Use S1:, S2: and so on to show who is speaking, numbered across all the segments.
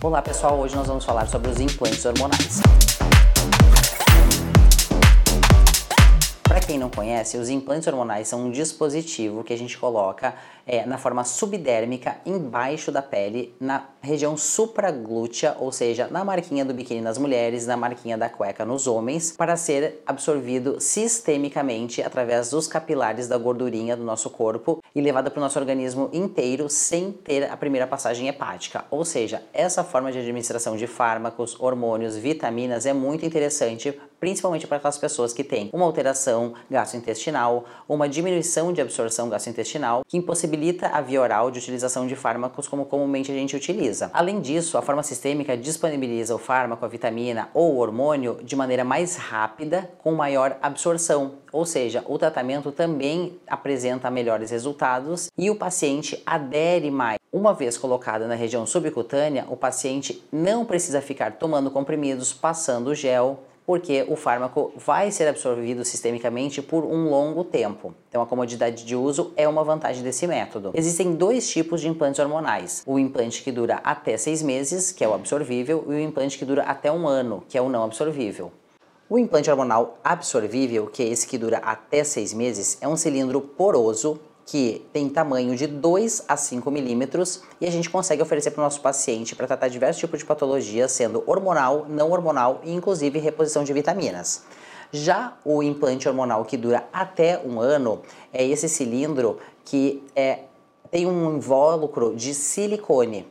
S1: Olá pessoal, hoje nós vamos falar sobre os implantes hormonais. Quem não conhece, os implantes hormonais são um dispositivo que a gente coloca é, na forma subdérmica embaixo da pele, na região supraglútea, ou seja, na marquinha do biquíni nas mulheres, na marquinha da cueca nos homens, para ser absorvido sistemicamente através dos capilares da gordurinha do nosso corpo e levado para o nosso organismo inteiro sem ter a primeira passagem hepática. Ou seja, essa forma de administração de fármacos, hormônios, vitaminas é muito interessante principalmente para aquelas pessoas que têm uma alteração gastrointestinal, uma diminuição de absorção gastrointestinal, que impossibilita a via oral de utilização de fármacos como comumente a gente utiliza. Além disso, a forma sistêmica disponibiliza o fármaco, a vitamina ou o hormônio de maneira mais rápida, com maior absorção, ou seja, o tratamento também apresenta melhores resultados e o paciente adere mais. Uma vez colocada na região subcutânea, o paciente não precisa ficar tomando comprimidos, passando gel, porque o fármaco vai ser absorvido sistemicamente por um longo tempo. Então, a comodidade de uso é uma vantagem desse método. Existem dois tipos de implantes hormonais: o implante que dura até seis meses, que é o absorvível, e o implante que dura até um ano, que é o não absorvível. O implante hormonal absorvível, que é esse que dura até seis meses, é um cilindro poroso que tem tamanho de 2 a 5 milímetros e a gente consegue oferecer para o nosso paciente para tratar diversos tipos de patologias, sendo hormonal, não hormonal e inclusive reposição de vitaminas. Já o implante hormonal que dura até um ano é esse cilindro que é, tem um invólucro de silicone.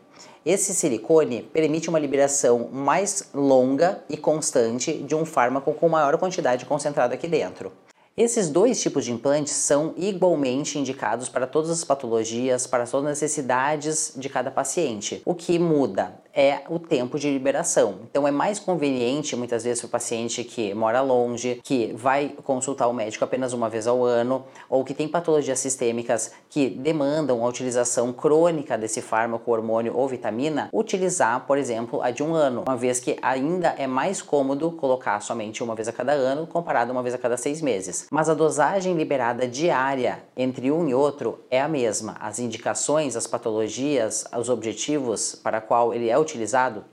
S1: Esse silicone permite uma liberação mais longa e constante de um fármaco com maior quantidade concentrada aqui dentro. Esses dois tipos de implantes são igualmente indicados para todas as patologias, para todas as necessidades de cada paciente. O que muda é o tempo de liberação. Então é mais conveniente muitas vezes para o paciente que mora longe, que vai consultar o médico apenas uma vez ao ano, ou que tem patologias sistêmicas que demandam a utilização crônica desse fármaco, hormônio ou vitamina, utilizar, por exemplo, a de um ano, uma vez que ainda é mais cômodo colocar somente uma vez a cada ano comparado a uma vez a cada seis meses. Mas a dosagem liberada diária entre um e outro é a mesma. As indicações, as patologias, os objetivos para qual ele é utilizado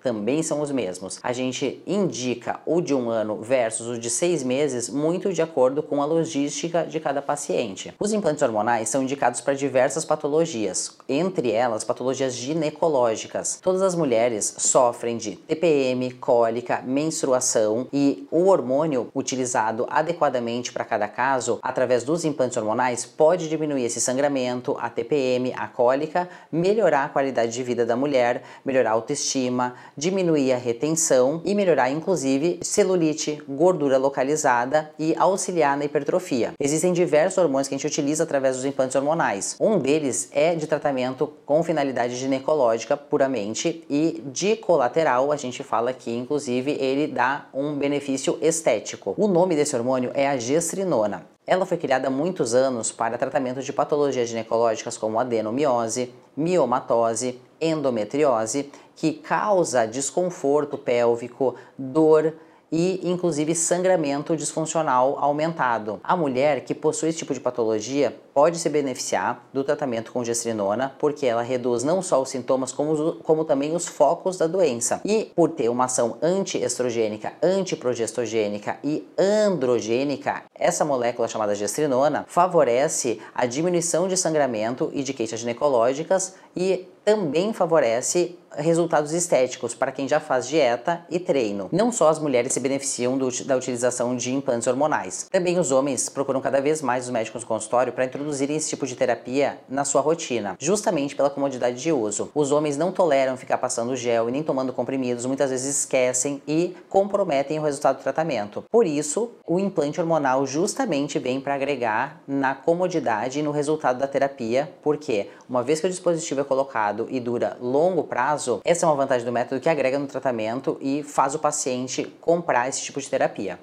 S1: também são os mesmos. A gente indica o de um ano versus o de seis meses muito de acordo com a logística de cada paciente. Os implantes hormonais são indicados para diversas patologias, entre elas patologias ginecológicas. Todas as mulheres sofrem de TPM, cólica, menstruação e o hormônio utilizado adequadamente para cada caso, através dos implantes hormonais, pode diminuir esse sangramento, a TPM, a cólica, melhorar a qualidade de vida da mulher, melhorar a autoestima autoestima, diminuir a retenção e melhorar inclusive celulite, gordura localizada e auxiliar na hipertrofia. Existem diversos hormônios que a gente utiliza através dos implantes hormonais. Um deles é de tratamento com finalidade ginecológica puramente e de colateral a gente fala que inclusive ele dá um benefício estético. O nome desse hormônio é a gestrinona. Ela foi criada há muitos anos para tratamento de patologias ginecológicas como adenomiose, miomatose, endometriose, que causa desconforto pélvico, dor, e inclusive sangramento disfuncional aumentado. A mulher que possui esse tipo de patologia pode se beneficiar do tratamento com gestrinona porque ela reduz não só os sintomas como, como também os focos da doença. E por ter uma ação antiestrogênica, antiprogestogênica e androgênica, essa molécula chamada gestrinona favorece a diminuição de sangramento e de queixas ginecológicas e também favorece resultados estéticos para quem já faz dieta e treino. Não só as mulheres se beneficiam do, da utilização de implantes hormonais, também os homens procuram cada vez mais os médicos no consultório para introduzirem esse tipo de terapia na sua rotina, justamente pela comodidade de uso. Os homens não toleram ficar passando gel e nem tomando comprimidos, muitas vezes esquecem e comprometem o resultado do tratamento. Por isso, o implante hormonal justamente vem para agregar na comodidade e no resultado da terapia, porque uma vez que o dispositivo é colocado e dura longo prazo, essa é uma vantagem do método que agrega no tratamento e faz o paciente comprar esse tipo de terapia.